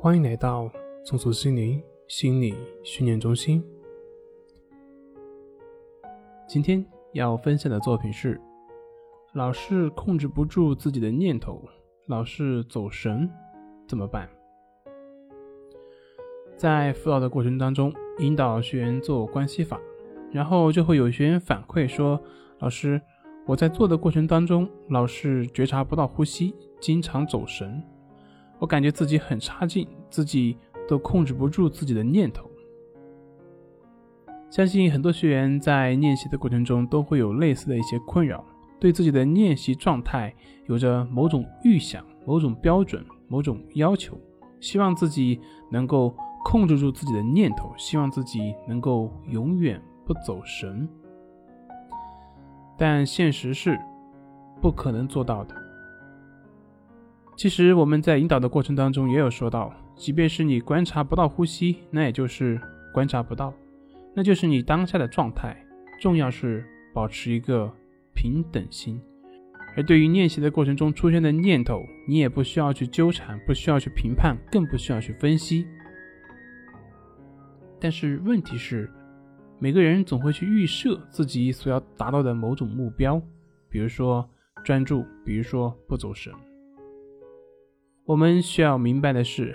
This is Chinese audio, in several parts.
欢迎来到松鼠心灵心理训练中心。今天要分享的作品是：老是控制不住自己的念头，老是走神，怎么办？在辅导的过程当中，引导学员做关系法，然后就会有学员反馈说：“老师，我在做的过程当中，老是觉察不到呼吸，经常走神。”我感觉自己很差劲，自己都控制不住自己的念头。相信很多学员在练习的过程中都会有类似的一些困扰，对自己的练习状态有着某种预想、某种标准、某种要求，希望自己能够控制住自己的念头，希望自己能够永远不走神。但现实是不可能做到的。其实我们在引导的过程当中也有说到，即便是你观察不到呼吸，那也就是观察不到，那就是你当下的状态。重要是保持一个平等心。而对于练习的过程中出现的念头，你也不需要去纠缠，不需要去评判，更不需要去分析。但是问题是，每个人总会去预设自己所要达到的某种目标，比如说专注，比如说不走神。我们需要明白的是，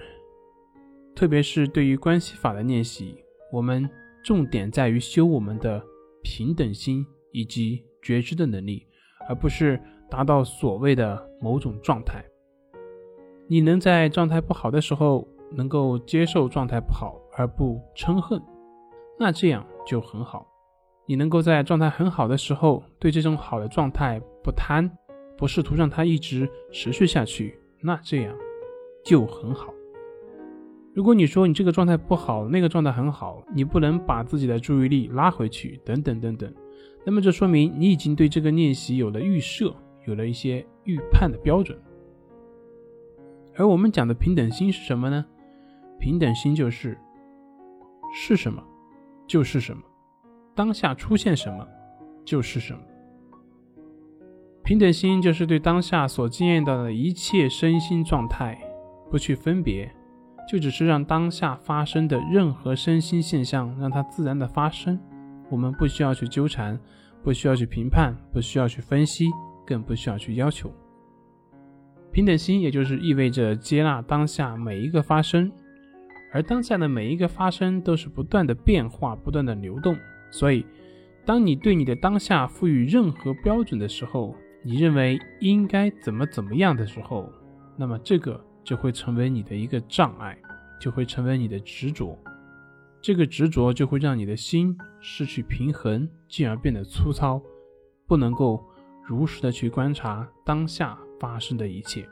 特别是对于关系法的练习，我们重点在于修我们的平等心以及觉知的能力，而不是达到所谓的某种状态。你能在状态不好的时候能够接受状态不好而不嗔恨，那这样就很好。你能够在状态很好的时候对这种好的状态不贪，不试图让它一直持续下去。那这样就很好。如果你说你这个状态不好，那个状态很好，你不能把自己的注意力拉回去，等等等等，那么这说明你已经对这个练习有了预设，有了一些预判的标准。而我们讲的平等心是什么呢？平等心就是是什么就是什么，当下出现什么就是什么。平等心就是对当下所经验到的一切身心状态不去分别，就只是让当下发生的任何身心现象让它自然的发生。我们不需要去纠缠，不需要去评判，不需要去分析，更不需要去要求。平等心也就是意味着接纳当下每一个发生，而当下的每一个发生都是不断的变化、不断的流动。所以，当你对你的当下赋予任何标准的时候，你认为应该怎么怎么样的时候，那么这个就会成为你的一个障碍，就会成为你的执着。这个执着就会让你的心失去平衡，进而变得粗糙，不能够如实的去观察当下发生的一切。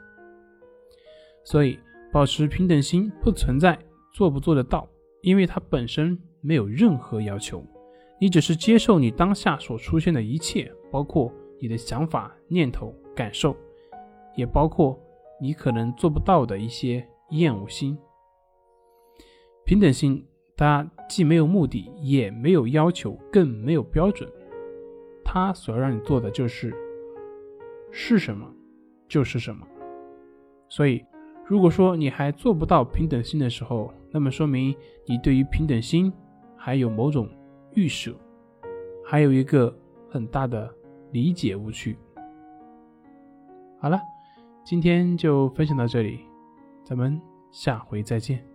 所以，保持平等心不存在做不做得到，因为它本身没有任何要求，你只是接受你当下所出现的一切，包括。你的想法、念头、感受，也包括你可能做不到的一些厌恶心、平等心。它既没有目的，也没有要求，更没有标准。它所要让你做的就是是什么就是什么。所以，如果说你还做不到平等心的时候，那么说明你对于平等心还有某种预设，还有一个很大的。理解误区。好了，今天就分享到这里，咱们下回再见。